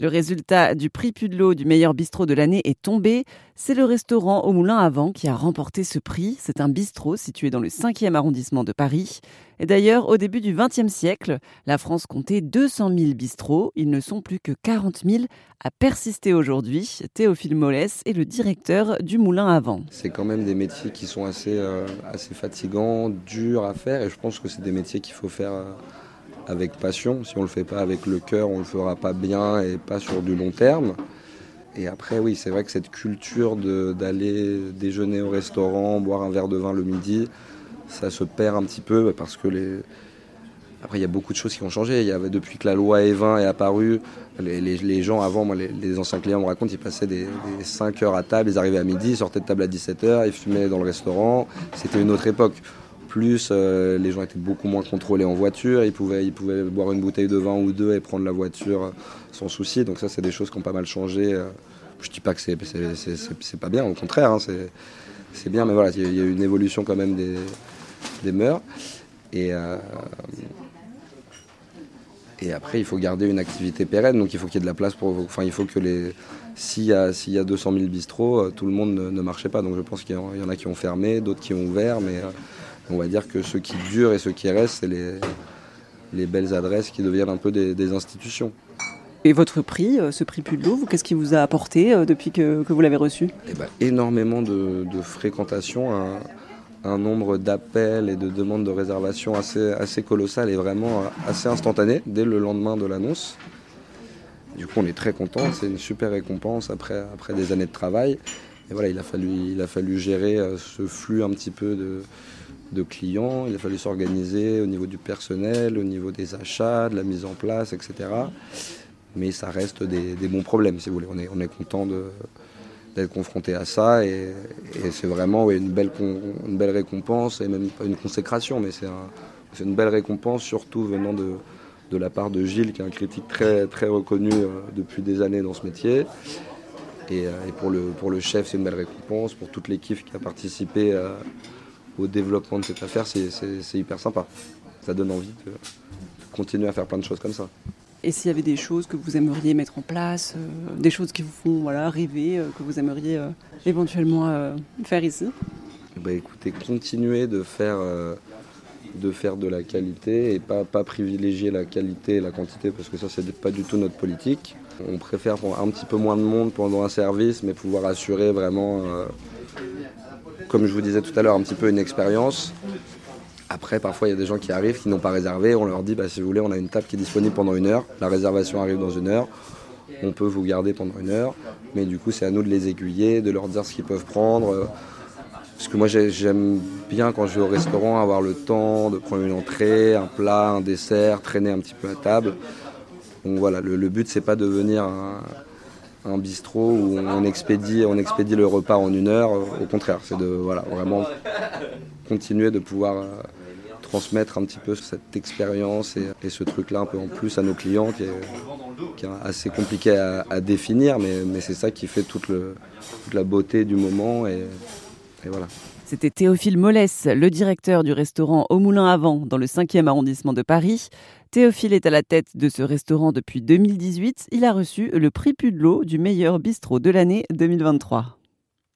Le résultat du prix Pudelot du meilleur bistrot de l'année est tombé. C'est le restaurant au Moulin à Vent qui a remporté ce prix. C'est un bistrot situé dans le 5e arrondissement de Paris. Et d'ailleurs, au début du XXe siècle, la France comptait 200 000 bistrots. Ils ne sont plus que 40 000 à persister aujourd'hui. Théophile Mollès est le directeur du Moulin à Vent. C'est quand même des métiers qui sont assez, euh, fatigants, durs à faire. Et je pense que c'est des métiers qu'il faut faire. Euh, avec passion. Si on ne le fait pas avec le cœur, on ne le fera pas bien et pas sur du long terme. Et après, oui, c'est vrai que cette culture d'aller déjeuner au restaurant, boire un verre de vin le midi, ça se perd un petit peu parce que les. Après, il y a beaucoup de choses qui ont changé. Il y avait, depuis que la loi E20 est apparue, les, gens avant, moi, les, anciens clients me racontent, ils passaient des, 5 heures à table, ils arrivaient à midi, ils sortaient de table à 17h, ils fumaient dans le restaurant. C'était une autre époque. Plus, euh, les gens étaient beaucoup moins contrôlés en voiture. Ils pouvaient, boire une bouteille de vin ou deux et prendre la voiture euh, sans souci. Donc ça, c'est des choses qui ont pas mal changé. Euh. Je dis pas que c'est, pas bien, au contraire, hein, c'est, bien. Mais voilà, il y a une évolution quand même des, mœurs. Et, après, il faut garder une activité pérenne. Donc il faut qu'il y ait de la place pour... Enfin, il faut que les... S'il y, a, s'il y a 200 000 bistrots, tout le monde ne, marchait pas. Donc je pense qu'il y en a qui ont fermé, d'autres qui ont ouvert. Mais on va dire que ce qui dure et ce qui reste, c'est les, les belles adresses qui deviennent un peu des, institutions. Et votre prix, euh, ce prix Pudelot, qu'est-ce qui vous a apporté euh, depuis que, vous l'avez reçu? Eh ben, Énormément de, fréquentation, un, nombre d'appels et de demandes de réservation assez, assez colossal et vraiment euh, assez instantané dès le lendemain de l'annonce. Du coup, on est très content, c'est une super récompense après, après des années de travail. Et voilà, il a fallu, il a fallu gérer ce flux un petit peu de, de clients, il a fallu s'organiser au niveau du personnel, au niveau des achats, de la mise en place, etc. Mais ça reste des, bons problèmes, si vous voulez. On est, on est content d'être confronté à ça et, c'est vraiment une, belle, récompense et même pas une consécration, mais c'est une belle récompense, surtout venant de, la part de Gilles, qui est un critique très, reconnu euh, depuis des années dans ce métier. Et, euh, pour, le, pour le chef, c'est une belle récompense. Pour toute l'équipe qui a participé euh, au développement de cette affaire, c'est hyper sympa. Ça donne envie de, continuer à faire plein de choses comme ça. Et s'il y avait des choses que vous aimeriez mettre en place, euh, des choses qui vous font voilà, rêver, euh, que vous aimeriez euh, éventuellement faire ici? Bah, Écoutez, continuer de faire, de faire de la qualité et pas, pas privilégier la qualité et la quantité parce que ça, c'est pas du tout notre politique. On préfère un petit peu moins de monde pendant un service, mais pouvoir assurer vraiment comme je vous disais tout à l'heure, un petit peu une expérience. Après, parfois, il y a des gens qui arrivent, qui n'ont pas réservé. On leur dit, bah, si vous voulez, on a une table qui est disponible pendant une heure. La réservation arrive dans une heure. On peut vous garder pendant une heure. Mais du coup, c'est à nous de les aiguiller, de leur dire ce qu'ils peuvent prendre. Parce que moi, j'aime bien, quand je vais au restaurant, avoir le temps de prendre une entrée, un plat, un dessert, traîner un petit peu à table. Donc voilà, le, le but, c'est pas de venir bistrot où on expédie, on expédie le repas en une heure. Au contraire, c'est de voilà, vraiment continuer de pouvoir euh, transmettre un petit peu cette expérience et, ce truc-là un peu en plus à nos clients qui est, assez compliqué à, définir, mais, c'est ça qui fait toute, la beauté du moment C'était Théophile Mollès, le directeur du restaurant Au Moulin à Vent dans le 5e arrondissement de Paris. Théophile est à la tête de ce restaurant depuis 2018. Il a reçu le prix Pudelot du meilleur bistrot de l'année 2023.